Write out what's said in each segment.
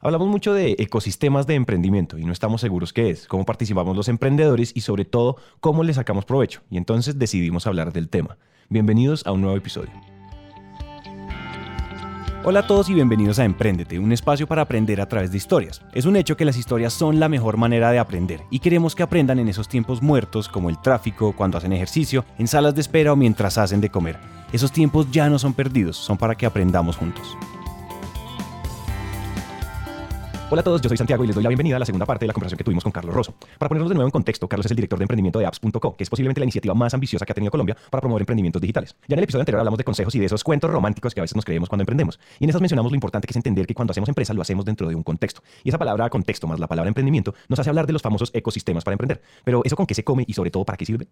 Hablamos mucho de ecosistemas de emprendimiento y no estamos seguros qué es, cómo participamos los emprendedores y sobre todo cómo le sacamos provecho. Y entonces decidimos hablar del tema. Bienvenidos a un nuevo episodio. Hola a todos y bienvenidos a Emprendete, un espacio para aprender a través de historias. Es un hecho que las historias son la mejor manera de aprender y queremos que aprendan en esos tiempos muertos como el tráfico, cuando hacen ejercicio, en salas de espera o mientras hacen de comer. Esos tiempos ya no son perdidos, son para que aprendamos juntos. Hola a todos, yo soy Santiago y les doy la bienvenida a la segunda parte de la conversación que tuvimos con Carlos Rosso. Para ponernos de nuevo en contexto, Carlos es el director de emprendimiento de apps.co, que es posiblemente la iniciativa más ambiciosa que ha tenido Colombia para promover emprendimientos digitales. Ya en el episodio anterior hablamos de consejos y de esos cuentos románticos que a veces nos creemos cuando emprendemos. Y en esas mencionamos lo importante que es entender que cuando hacemos empresa lo hacemos dentro de un contexto. Y esa palabra contexto más la palabra emprendimiento nos hace hablar de los famosos ecosistemas para emprender. Pero ¿eso con qué se come y sobre todo para qué sirve?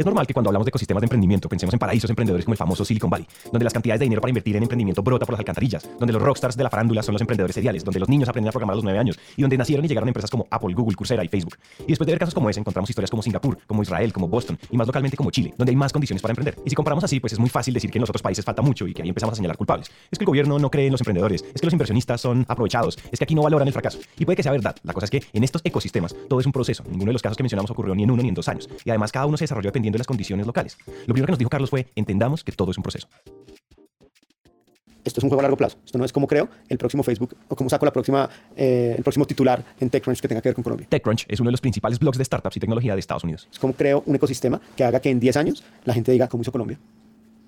Es normal que cuando hablamos de ecosistemas de emprendimiento pensemos en paraísos emprendedores como el famoso Silicon Valley, donde las cantidades de dinero para invertir en emprendimiento brota por las alcantarillas, donde los rockstars de la farándula son los emprendedores seriales, donde los niños aprenden a programar a los 9 años y donde nacieron y llegaron empresas como Apple, Google, Coursera y Facebook. Y después de ver casos como ese, encontramos historias como Singapur, como Israel, como Boston y más localmente como Chile, donde hay más condiciones para emprender. Y si comparamos así, pues es muy fácil decir que en los otros países falta mucho y que ahí empezamos a señalar culpables. Es que el gobierno no cree en los emprendedores, es que los inversionistas son aprovechados, es que aquí no valoran el fracaso. Y puede que sea verdad. La cosa es que en estos ecosistemas todo es un proceso. Ninguno de los casos que mencionamos ocurrió ni en uno ni en dos años. Y además cada uno se desarrolló dependiendo de las condiciones locales. Lo primero que nos dijo Carlos fue, entendamos que todo es un proceso. Esto es un juego a largo plazo. Esto no es como creo el próximo Facebook o como saco la próxima, eh, el próximo titular en TechCrunch que tenga que ver con Colombia. TechCrunch es uno de los principales blogs de startups y tecnología de Estados Unidos. Es como creo un ecosistema que haga que en 10 años la gente diga cómo hizo Colombia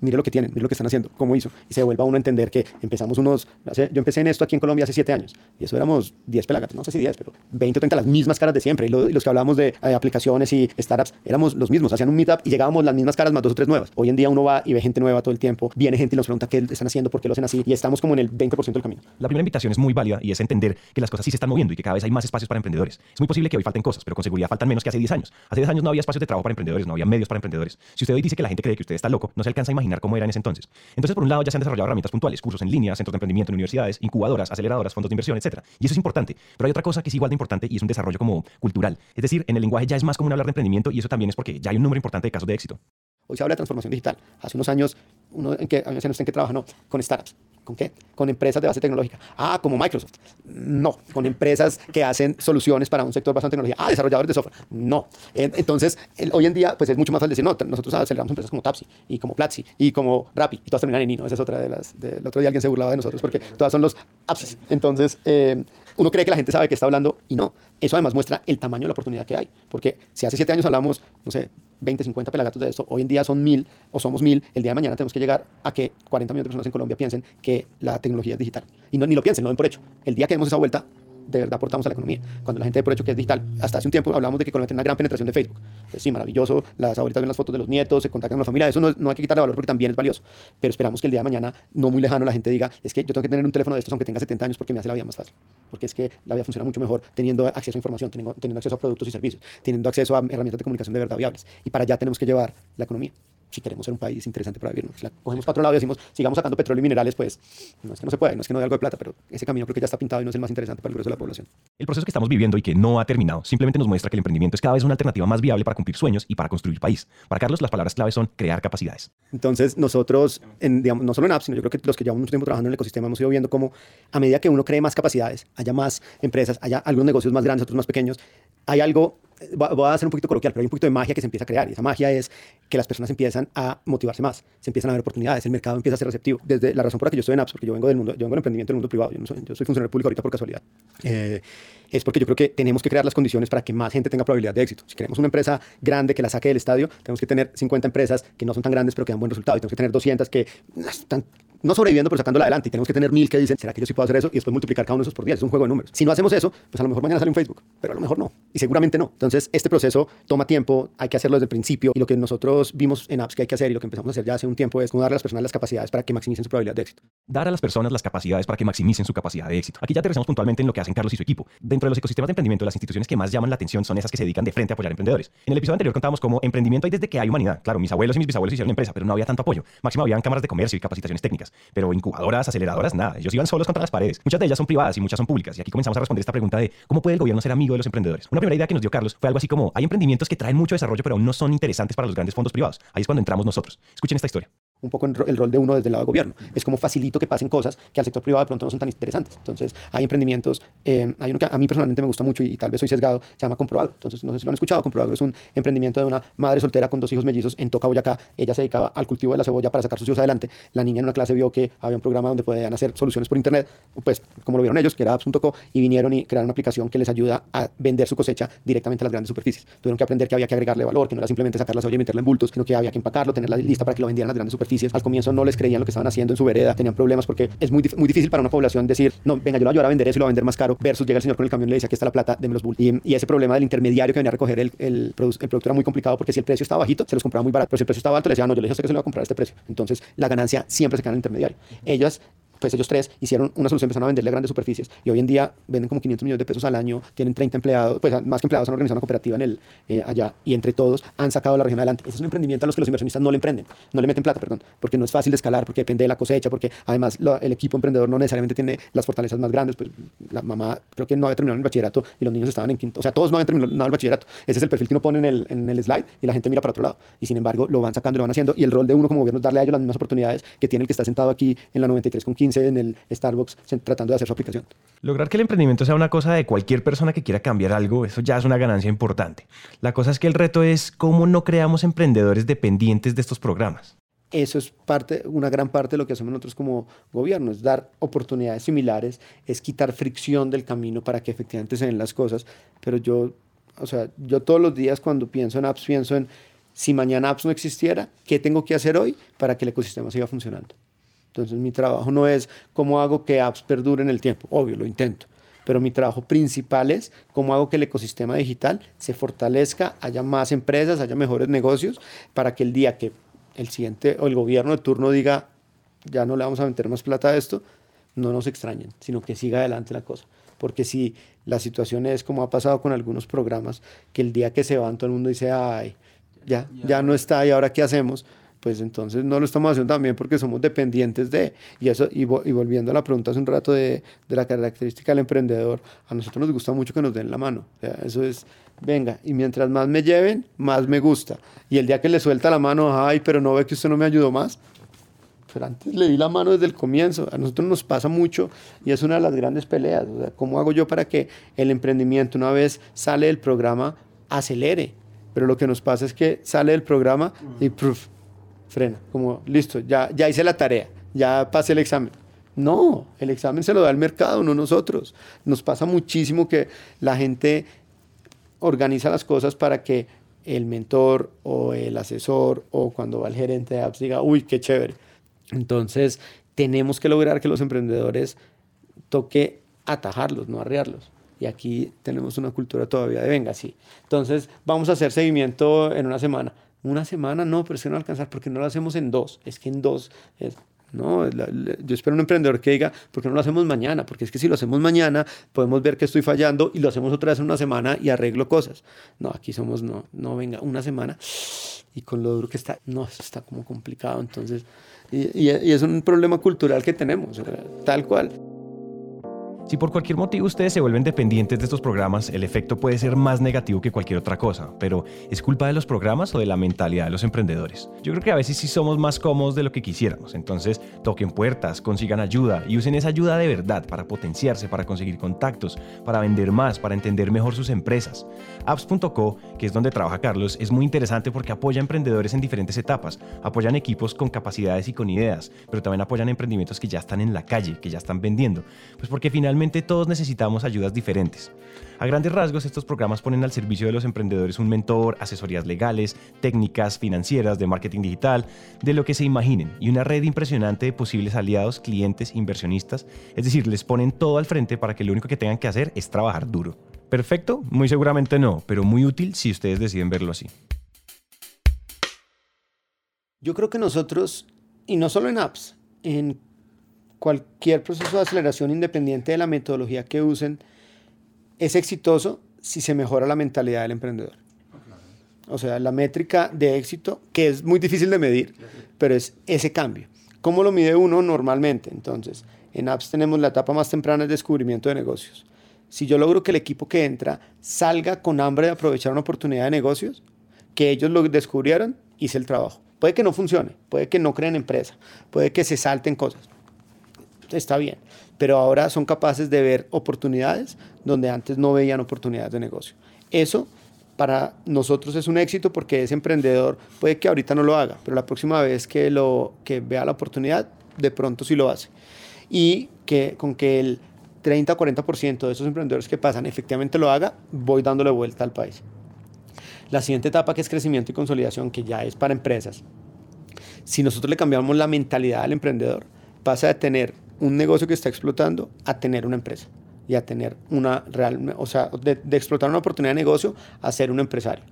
mire lo que tienen, mire lo que están haciendo, cómo hizo. Y se vuelva uno a entender que empezamos unos, yo empecé en esto aquí en Colombia hace siete años, y eso éramos 10 pelagatos, no sé si 10, pero 20 o 30, las mismas caras de siempre. Y, los que hablábamos de eh, aplicaciones y startups, éramos los mismos, hacían un meetup y llegábamos las mismas caras más dos o tres nuevas. Hoy en día uno va y ve gente nueva todo el tiempo, viene gente y nos pregunta qué están haciendo, por qué lo hacen así, y estamos como en el 20% del camino. La primera invitación es muy válida y es entender que las cosas sí se están moviendo y que cada vez hay más espacios para emprendedores. Es muy posible que hoy falten cosas, pero con seguridad faltan menos que hace 10 años. Hace 10 años no había espacios de trabajo para emprendedores, no había medios para emprendedores. Si usted hoy dice que la gente cree que usted está loco, no se alcanza a imaginar cómo era en ese entonces. Entonces, por un lado, ya se han desarrollado herramientas puntuales, cursos en línea, centros de emprendimiento en universidades, incubadoras, aceleradoras, fondos de inversión, etc. Y eso es importante. Pero hay otra cosa que es igual de importante y es un desarrollo como cultural. Es decir, en el lenguaje ya es más común hablar de emprendimiento y eso también es porque ya hay un número importante de casos de éxito. Hoy se habla de transformación digital. Hace unos años, uno en que, años en que trabaja, no, con startups. ¿Con qué? Con empresas de base tecnológica. Ah, como Microsoft. No, con empresas que hacen soluciones para un sector basado en tecnología. Ah, desarrolladores de software. No. Entonces, hoy en día, pues es mucho más fácil decir, no, nosotros aceleramos empresas como Tapsi y como Platzi y como Rappi y todas terminan en Nino. Esa es otra de las. el otro día alguien se burlaba de nosotros porque todas son los apps. Entonces, eh, uno cree que la gente sabe que está hablando y no. Eso además muestra el tamaño de la oportunidad que hay. Porque si hace siete años hablamos, no sé, 20, 50 pelagatos de esto, hoy en día son mil o somos mil, el día de mañana tenemos que llegar a que 40 millones de personas en Colombia piensen que la tecnología es digital. Y no, ni lo piensen, no den por hecho. El día que demos esa vuelta, de verdad aportamos a la economía. Cuando la gente de por hecho que es digital, hasta hace un tiempo hablamos de que Colombia tiene una gran penetración de Facebook. Pues sí, maravilloso, las ahorita ven las fotos de los nietos, se contactan con la familia, eso no, no hay que quitarle valor porque también es valioso. Pero esperamos que el día de mañana, no muy lejano, la gente diga, es que yo tengo que tener un teléfono de estos aunque tenga 70 años porque me hace la vida más fácil. Porque es que la vida funciona mucho mejor teniendo acceso a información, teniendo, teniendo acceso a productos y servicios, teniendo acceso a herramientas de comunicación de verdad viables. Y para allá tenemos que llevar la economía si queremos ser un país interesante para vivir. Si la cogemos para otro lado y decimos, sigamos sacando petróleo y minerales, pues no es que no se puede, no es que no dé algo de plata, pero ese camino creo que ya está pintado y no es el más interesante para el grueso de la población. El proceso que estamos viviendo y que no ha terminado simplemente nos muestra que el emprendimiento es cada vez una alternativa más viable para cumplir sueños y para construir país. Para Carlos, las palabras clave son crear capacidades. Entonces, nosotros, en, digamos, no solo en apps, sino yo creo que los que llevamos mucho tiempo trabajando en el ecosistema hemos ido viendo cómo a medida que uno cree más capacidades, haya más empresas, haya algunos negocios más grandes, otros más pequeños, hay algo voy a hacer un poquito coloquial, pero hay un poquito de magia que se empieza a crear. Y esa magia es que las personas empiezan a motivarse más, se empiezan a ver oportunidades, el mercado empieza a ser receptivo. Desde la razón por la que yo estoy en apps, porque yo vengo del mundo, yo vengo del emprendimiento del mundo privado, yo, no soy, yo soy funcionario público ahorita por casualidad. Eh, es porque yo creo que tenemos que crear las condiciones para que más gente tenga probabilidad de éxito. Si queremos una empresa grande que la saque del estadio, tenemos que tener 50 empresas que no son tan grandes pero que dan buen resultado. Y tenemos que tener 200 que están no sobreviviendo, pero sacándola adelante. Y tenemos que tener mil que dicen, ¿será que yo sí puedo hacer eso? Y después multiplicar cada uno de esos por 10. Es un juego de números. Si no hacemos eso, pues a lo mejor mañana sale un Facebook, pero a lo mejor no. Y seguramente no. Entonces, este proceso toma tiempo, hay que hacerlo desde el principio. Y lo que nosotros vimos en apps que hay que hacer y lo que empezamos a hacer ya hace un tiempo es como darle a las personas las capacidades para que maximicen su probabilidad de éxito. Dar a las personas las capacidades para que maximicen su capacidad de éxito. Aquí ya aterrizamos puntualmente en lo que hacen Carlos y su equipo. Dentro de los ecosistemas de emprendimiento, las instituciones que más llaman la atención son esas que se dedican de frente a apoyar a emprendedores. En el episodio anterior contábamos cómo emprendimiento hay desde que hay humanidad. Claro, mis abuelos y mis bisabuelos hicieron empresa, pero no había tanto apoyo. Máximo habían cámaras de comercio y capacitaciones técnicas, pero incubadoras, aceleradoras, nada. Ellos iban solos contra las paredes. Muchas de ellas son privadas y muchas son públicas. Y aquí comenzamos a responder esta pregunta de cómo puede el gobierno ser amigo de los emprendedores. Una primera idea que nos dio Carlos fue algo así como hay emprendimientos que traen mucho desarrollo, pero aún no son interesantes para los grandes fondos privados. Ahí es cuando entramos nosotros. Escuchen esta historia. Un poco el rol de uno desde el lado del gobierno. Es como facilito que pasen cosas que al sector privado de pronto no son tan interesantes. Entonces, hay emprendimientos, eh, hay uno que a mí personalmente me gusta mucho y, tal vez soy sesgado, se llama Comprobado. Entonces, no sé si lo han escuchado, Comprobado es un emprendimiento de una madre soltera con dos hijos mellizos en Toca, Boyacá. Ella se dedicaba al cultivo de la cebolla para sacar sus hijos adelante. La niña en una clase vio que había un programa donde podían hacer soluciones por internet, pues como lo vieron ellos, que era apps.co, y vinieron y crearon una aplicación que les ayuda a vender su cosecha directamente a las grandes superficies. Tuvieron que aprender que había que agregarle valor, que no era simplemente sacar la cebolla y meterla en bultos, sino que había que empacarlo, tenerla lista para que lo vendieran a las grandes superficies. Al comienzo no les creían lo que estaban haciendo en su vereda, tenían problemas porque es muy, muy difícil para una población decir, no, venga, yo lo voy a a vender eso y lo voy a vender más caro, versus llega el señor con el camión y le dice, aquí está la plata, déme los bultos. Y, ese problema del intermediario que venía a recoger el, el, producto era muy complicado porque si el precio estaba bajito, se los compraba muy barato, pero si el precio estaba alto, le decía, no, yo le dije que se lo va a comprar a este precio. Entonces, la ganancia siempre se queda en el intermediario. Ellas pues ellos tres hicieron una solución, empezaron a venderle a grandes superficies y hoy en día venden como 500 millones de pesos al año, tienen 30 empleados, pues más que empleados han organizado una cooperativa en el, eh, allá y entre todos han sacado la región adelante. Ese es un emprendimiento a los que los inversionistas no le emprenden, no le meten plata, perdón, porque no es fácil de escalar, porque depende de la cosecha, porque además el equipo emprendedor no necesariamente tiene las fortalezas más grandes, pues la mamá creo que no había terminado el bachillerato y los niños estaban en quinto, o sea, todos no habían terminado el bachillerato. Ese es el perfil que uno pone en el, en el slide y la gente mira para otro lado. Y sin embargo, lo van sacando, lo van haciendo y el rol de uno como gobierno es darle a ellos las mismas oportunidades que tiene el que está sentado aquí en la 93 con 15 en el Starbucks tratando de hacer su aplicación. Lograr que el emprendimiento sea una cosa de cualquier persona que quiera cambiar algo, eso ya es una ganancia importante. La cosa es que el reto es cómo no creamos emprendedores dependientes de estos programas. Eso es parte, una gran parte de lo que hacemos nosotros como gobierno, es dar oportunidades similares, es quitar fricción del camino para que efectivamente se den las cosas. Pero yo, o sea, yo todos los días cuando pienso en apps, pienso en si mañana apps no existiera, ¿qué tengo que hacer hoy para que el ecosistema siga funcionando? Entonces mi trabajo no es cómo hago que apps perduren el tiempo, obvio, lo intento, pero mi trabajo principal es cómo hago que el ecosistema digital se fortalezca, haya más empresas, haya mejores negocios, para que el día que el siguiente o el gobierno de turno diga, ya no le vamos a meter más plata a esto, no nos extrañen, sino que siga adelante la cosa. Porque si la situación es como ha pasado con algunos programas, que el día que se van todo el mundo dice, ay, ya, ya no está y ahora qué hacemos, pues entonces no lo estamos haciendo también porque somos dependientes de, y eso, y, volviendo a la pregunta hace un rato de, de, la característica del emprendedor, a nosotros nos gusta mucho que nos den la mano, eso es, venga, y mientras más me lleven, más me gusta, y el día que le suelta la mano, ay, pero no ve que usted no me ayudó más, pero antes le di la mano desde el comienzo. A nosotros nos pasa mucho y es una de las grandes peleas. O sea, ¿Cómo hago yo para que el emprendimiento, una vez sale del programa, acelere? Pero lo que nos pasa es que sale del programa y proof, frena, como listo, ya, ya hice la tarea, ya pasé el examen. No, el examen se lo da el mercado, no nosotros. Nos pasa muchísimo que la gente organiza las cosas para que el mentor o el asesor o cuando va el gerente de apps diga, uy, qué chévere. Entonces, tenemos que lograr que los emprendedores toque atajarlos, no arrearlos. Y aquí tenemos una cultura todavía de venga, sí. Entonces, vamos a hacer seguimiento en una semana. Una semana no, pero es que no alcanzar porque no lo hacemos en dos. Es que en dos es, no, yo espero un emprendedor que diga, ¿por qué no lo hacemos mañana? Porque es que si lo hacemos mañana, podemos ver que estoy fallando y lo hacemos otra vez en una semana y arreglo cosas. No, aquí somos, no, no, venga, una semana y con lo duro que está, no, eso está como complicado. Entonces, y, y es un problema cultural que tenemos, tal cual. Si por cualquier motivo ustedes se vuelven dependientes de estos programas, el efecto puede ser más negativo que cualquier otra cosa, pero ¿es culpa de los programas o de la mentalidad de los emprendedores? Yo creo que a veces sí somos más cómodos de lo que quisiéramos, entonces toquen puertas, consigan ayuda y usen esa ayuda de verdad para potenciarse, para conseguir contactos, para vender más, para entender mejor sus empresas. Apps.co, que es donde trabaja Carlos, es muy interesante porque apoya a emprendedores en diferentes etapas, apoyan equipos con capacidades y con ideas, pero también apoyan emprendimientos que ya están en la calle, que ya están vendiendo, pues porque finalmente todos necesitamos ayudas diferentes. A grandes rasgos, estos programas ponen al servicio de los emprendedores un mentor, asesorías legales, técnicas financieras, de marketing digital, de lo que se imaginen, y una red impresionante de posibles aliados, clientes, inversionistas. Es decir, les ponen todo al frente para que lo único que tengan que hacer es trabajar duro. ¿Perfecto? Muy seguramente no, pero muy útil si ustedes deciden verlo así. Yo creo que nosotros, y no solo en apps, en cualquier proceso de aceleración independiente de la metodología que usen es exitoso si se mejora la mentalidad del emprendedor. O sea, la métrica de éxito, que es muy difícil de medir, pero es ese cambio. ¿Cómo lo mide uno normalmente? Entonces, en apps tenemos la etapa más temprana, el descubrimiento de negocios. Si yo logro que el equipo que entra salga con hambre de aprovechar una oportunidad de negocios, que ellos lo descubrieron, hice el trabajo Puede que no funcione, puede que no creen empresa, puede que se salten cosas. Está bien, pero ahora son capaces de ver oportunidades donde antes no veían oportunidades de negocio. Eso para nosotros es un éxito porque ese emprendedor puede que ahorita no lo haga, pero la próxima vez que, lo, que vea la oportunidad, de pronto sí lo hace. Y que con que el 30 o 40% de esos emprendedores que pasan efectivamente lo haga, voy dándole vuelta al país. La siguiente etapa que es crecimiento y consolidación, que ya es para empresas. Si nosotros le cambiamos la mentalidad al emprendedor, pasa de tener un negocio que está explotando a tener una empresa y a tener una real, o sea, de, explotar una oportunidad de negocio a ser un empresario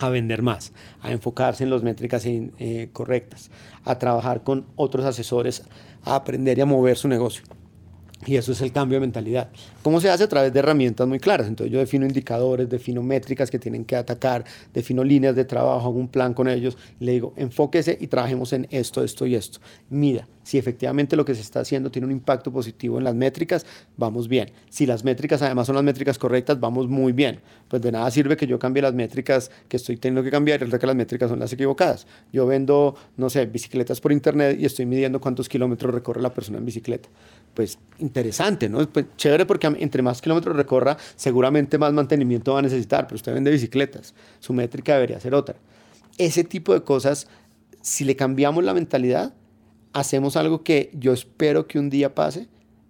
a vender más, a enfocarse en las métricas eh, correctas, a trabajar con otros asesores, a aprender y a mover su negocio. Y eso es el cambio de mentalidad. ¿Cómo se hace? A través de herramientas muy claras. Entonces yo defino indicadores, defino métricas que tienen que atacar, defino líneas de trabajo, hago un plan con ellos, le digo, enfóquese y trabajemos en esto, esto y esto. Mida, si efectivamente lo que se está haciendo tiene un impacto positivo en las métricas, vamos bien. Si las métricas además son las métricas correctas, vamos muy bien. Pues de nada sirve que yo cambie las métricas que estoy teniendo que cambiar el que las métricas son las equivocadas. Yo vendo, no sé, bicicletas por internet y estoy midiendo cuántos kilómetros recorre la persona en bicicleta. Pues interesante, ¿no? Pues chévere porque entre más kilómetros recorra, seguramente más mantenimiento va a necesitar, pero usted vende bicicletas. Su métrica debería ser otra. Ese tipo de cosas, si le cambiamos la mentalidad, hacemos algo que yo espero que un día pase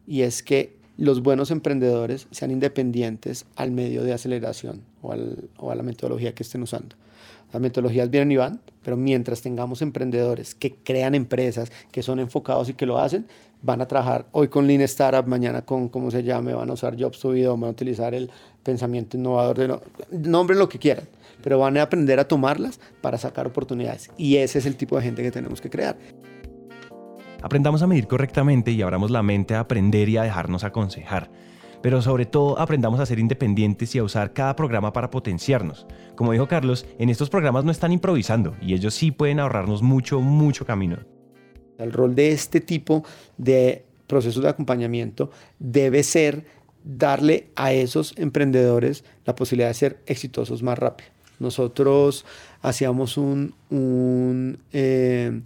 y es que los buenos emprendedores sean independientes al medio de aceleración o, a la metodología que estén usando. Las metodologías vienen y van, pero mientras tengamos emprendedores que crean empresas, que son enfocados y que lo hacen, van a trabajar hoy con Lean Startup, mañana con, ¿cómo se llame? Van a usar Jobs to Video, van a utilizar el pensamiento innovador, de no, nombren lo que quieran, pero van a aprender a tomarlas para sacar oportunidades. Y ese es el tipo de gente que tenemos que crear. Aprendamos a medir correctamente y abramos la mente a aprender y a dejarnos aconsejar. Pero sobre todo aprendamos a ser independientes y a usar cada programa para potenciarnos. Como dijo Carlos, en estos programas no están improvisando y ellos sí pueden ahorrarnos mucho, mucho camino. El rol de este tipo de procesos de acompañamiento debe ser darle a esos emprendedores la posibilidad de ser exitosos más rápido. Nosotros hacíamos un, un eh,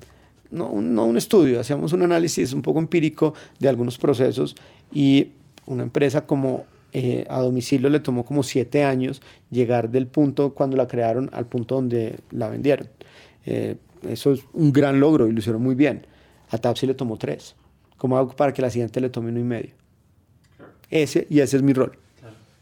no, un estudio, hacíamos un análisis un poco empírico de algunos procesos y una empresa como eh, a domicilio le tomó como siete años llegar del punto cuando la crearon al punto donde la vendieron. Eh, eso es un gran logro y lo hicieron muy bien. A Tapsi le tomó tres. ¿Cómo hago para que la siguiente le tome uno y medio? Ese, y ese es mi rol.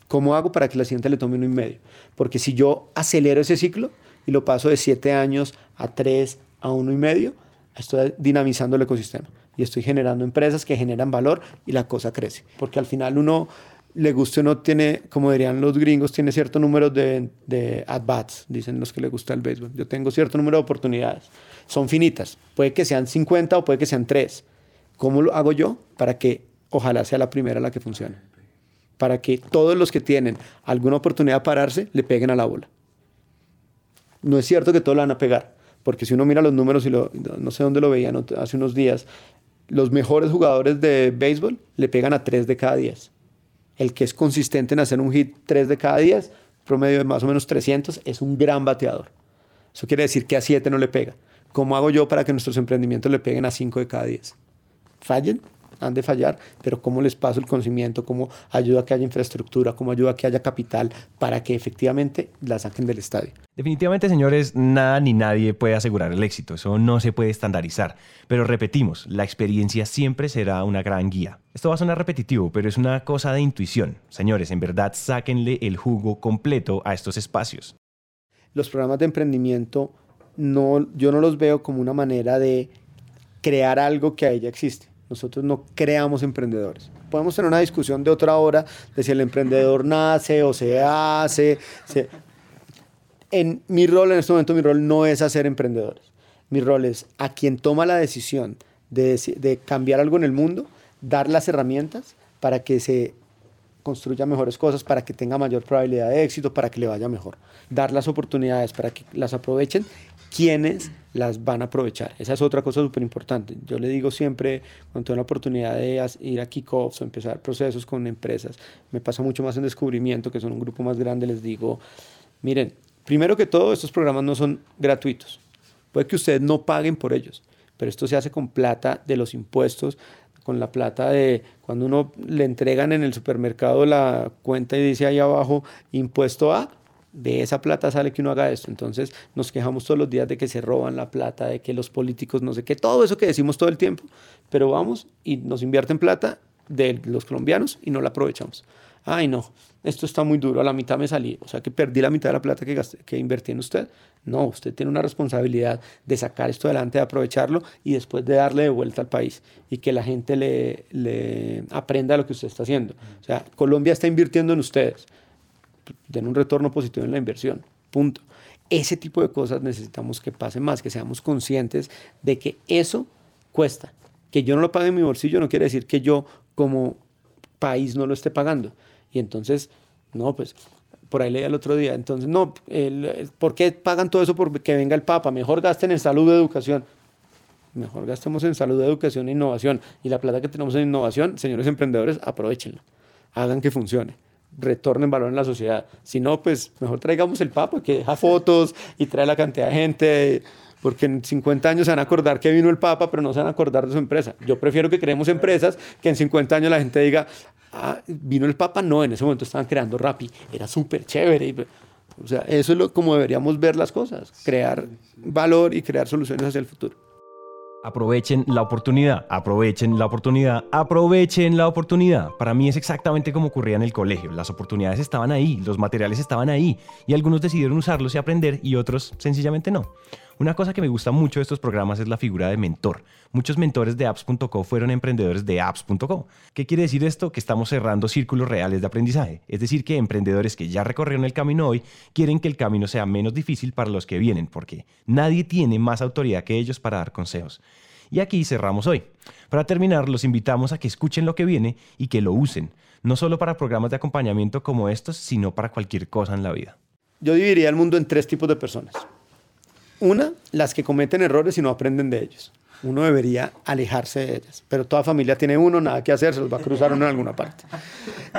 ¿Cómo hago para que la siguiente le tome uno y medio? Porque si yo acelero ese ciclo y lo paso de siete años a tres a uno y medio, estoy dinamizando el ecosistema y estoy generando empresas que generan valor y la cosa crece. Porque al final uno le guste o no tiene, como dirían los gringos, tiene cierto número de, de at-bats, dicen los que le gusta el béisbol. Yo tengo cierto número de oportunidades. Son finitas. Puede que sean 50 o puede que sean 3. ¿Cómo lo hago yo para que ojalá sea la primera la que funcione? Para que todos los que tienen alguna oportunidad de pararse le peguen a la bola. No es cierto que todos la van a pegar porque si uno mira los números y lo, no sé dónde lo veían hace unos días, los mejores jugadores de béisbol le pegan a 3 de cada 10. El que es consistente en hacer un hit 3 de cada 10, promedio de más o menos 300, es un gran bateador. Eso quiere decir que a 7 no le pega. ¿Cómo hago yo para que nuestros emprendimientos le peguen a 5 de cada 10? ¿Fallen? Han de fallar, pero cómo les paso el conocimiento, cómo ayuda a que haya infraestructura, cómo ayuda a que haya capital para que efectivamente la saquen del estadio. Definitivamente, señores, nada ni nadie puede asegurar el éxito, eso no se puede estandarizar, pero repetimos, la experiencia siempre será una gran guía. Esto va a sonar repetitivo, pero es una cosa de intuición. Señores, en verdad, sáquenle el jugo completo a estos espacios. Los programas de emprendimiento, no, yo no los veo como una manera de crear algo que a ella existe nosotros no creamos emprendedores. Podemos tener una discusión de otra hora de si el emprendedor nace o se hace. En mi rol, en este momento, mi rol no es hacer emprendedores. Mi rol es a quien toma la decisión de, de cambiar algo en el mundo, dar las herramientas para que se construya mejores cosas, para que tenga mayor probabilidad de éxito, para que le vaya mejor. Dar las oportunidades para que las aprovechen quiénes las van a aprovechar. Esa es otra cosa súper importante. Yo le digo siempre, cuando tengo la oportunidad de ir a kickoffs o empezar procesos con empresas, me pasa mucho más en descubrimiento, que son un grupo más grande, les digo, miren, primero que todo, estos programas no son gratuitos Puede que ustedes no paguen por ellos, pero esto se hace con plata de los impuestos, con la plata de cuando uno le entregan en el supermercado la cuenta y dice ahí abajo impuesto A, de esa plata sale que uno haga esto. Entonces nos quejamos todos los días de que se roban la plata, de que los políticos no sé qué, todo eso que decimos todo el tiempo, pero vamos y nos invierten plata de los colombianos y no la aprovechamos. Ay, no, esto está muy duro, a la mitad me salí, o sea que perdí la mitad de la plata que, que invertí en usted. No, usted tiene una responsabilidad de sacar esto adelante, de aprovecharlo y después de darle de vuelta al país y que la gente le, le aprenda lo que usted está haciendo. O sea, Colombia está invirtiendo en ustedes den un retorno positivo en la inversión. Punto. Ese tipo de cosas necesitamos que pase más, que seamos conscientes de que eso cuesta. Que yo no lo pague en mi bolsillo no quiere decir que yo como país no lo esté pagando. Y entonces, no, pues por ahí leía el otro día, entonces, no, ¿por qué pagan todo eso porque venga el Papa? Mejor gasten en salud educación. Mejor gastemos en salud, educación e innovación. Y la plata que tenemos en innovación, señores emprendedores, aprovechenla. Hagan que funcione retornen valor en la sociedad. Si no, pues mejor traigamos el Papa que deja fotos y trae la cantidad de gente, porque en 50 años se van a acordar que vino el Papa, pero no se van a acordar de su empresa. Yo prefiero que creemos empresas que en 50 años la gente diga, ah, vino el Papa, no, en ese momento estaban creando Rappi, era súper chévere. O sea, eso es lo, como deberíamos ver las cosas, crear valor y crear soluciones hacia el futuro. Aprovechen la oportunidad, aprovechen la oportunidad, aprovechen la oportunidad. Para mí es exactamente como ocurría en el colegio. Las oportunidades estaban ahí, los materiales estaban ahí y algunos decidieron usarlos y aprender y otros sencillamente no. Una cosa que me gusta mucho de estos programas es la figura de mentor. Muchos mentores de apps.co fueron emprendedores de apps.co. ¿Qué quiere decir esto? Que estamos cerrando círculos reales de aprendizaje. Es decir, que emprendedores que ya recorrieron el camino hoy quieren que el camino sea menos difícil para los que vienen, porque nadie tiene más autoridad que ellos para dar consejos. Y aquí cerramos hoy. Para terminar, los invitamos a que escuchen lo que viene y que lo usen, no solo para programas de acompañamiento como estos, sino para cualquier cosa en la vida. Yo dividiría el mundo en tres tipos de personas. Una, las que cometen errores y no aprenden de ellos. Uno debería alejarse de ellas, pero toda familia tiene uno, nada que hacer, se los va a cruzar uno en alguna parte.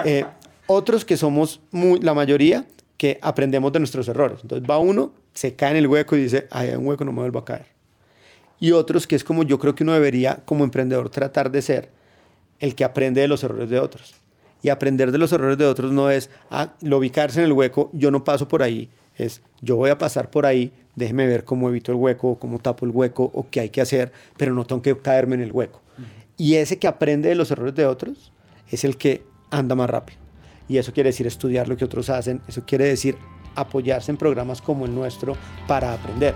Eh, otros que somos la mayoría que aprendemos de nuestros errores. Entonces va uno, se cae en el hueco y dice, hay un hueco, no me vuelvo a caer. Y otros que es como yo creo que uno debería como emprendedor tratar de ser el que aprende de los errores de otros. Y aprender de los errores de otros no es ah, lo ubicarse en el hueco, yo no paso por ahí, es yo voy a pasar por ahí, déjeme ver cómo evito el hueco, cómo tapo el hueco o qué hay que hacer, pero no tengo que caerme en el hueco. Y ese que aprende de los errores de otros es el que anda más rápido. Y eso quiere decir estudiar lo que otros hacen, eso quiere decir apoyarse en programas como el nuestro para aprender.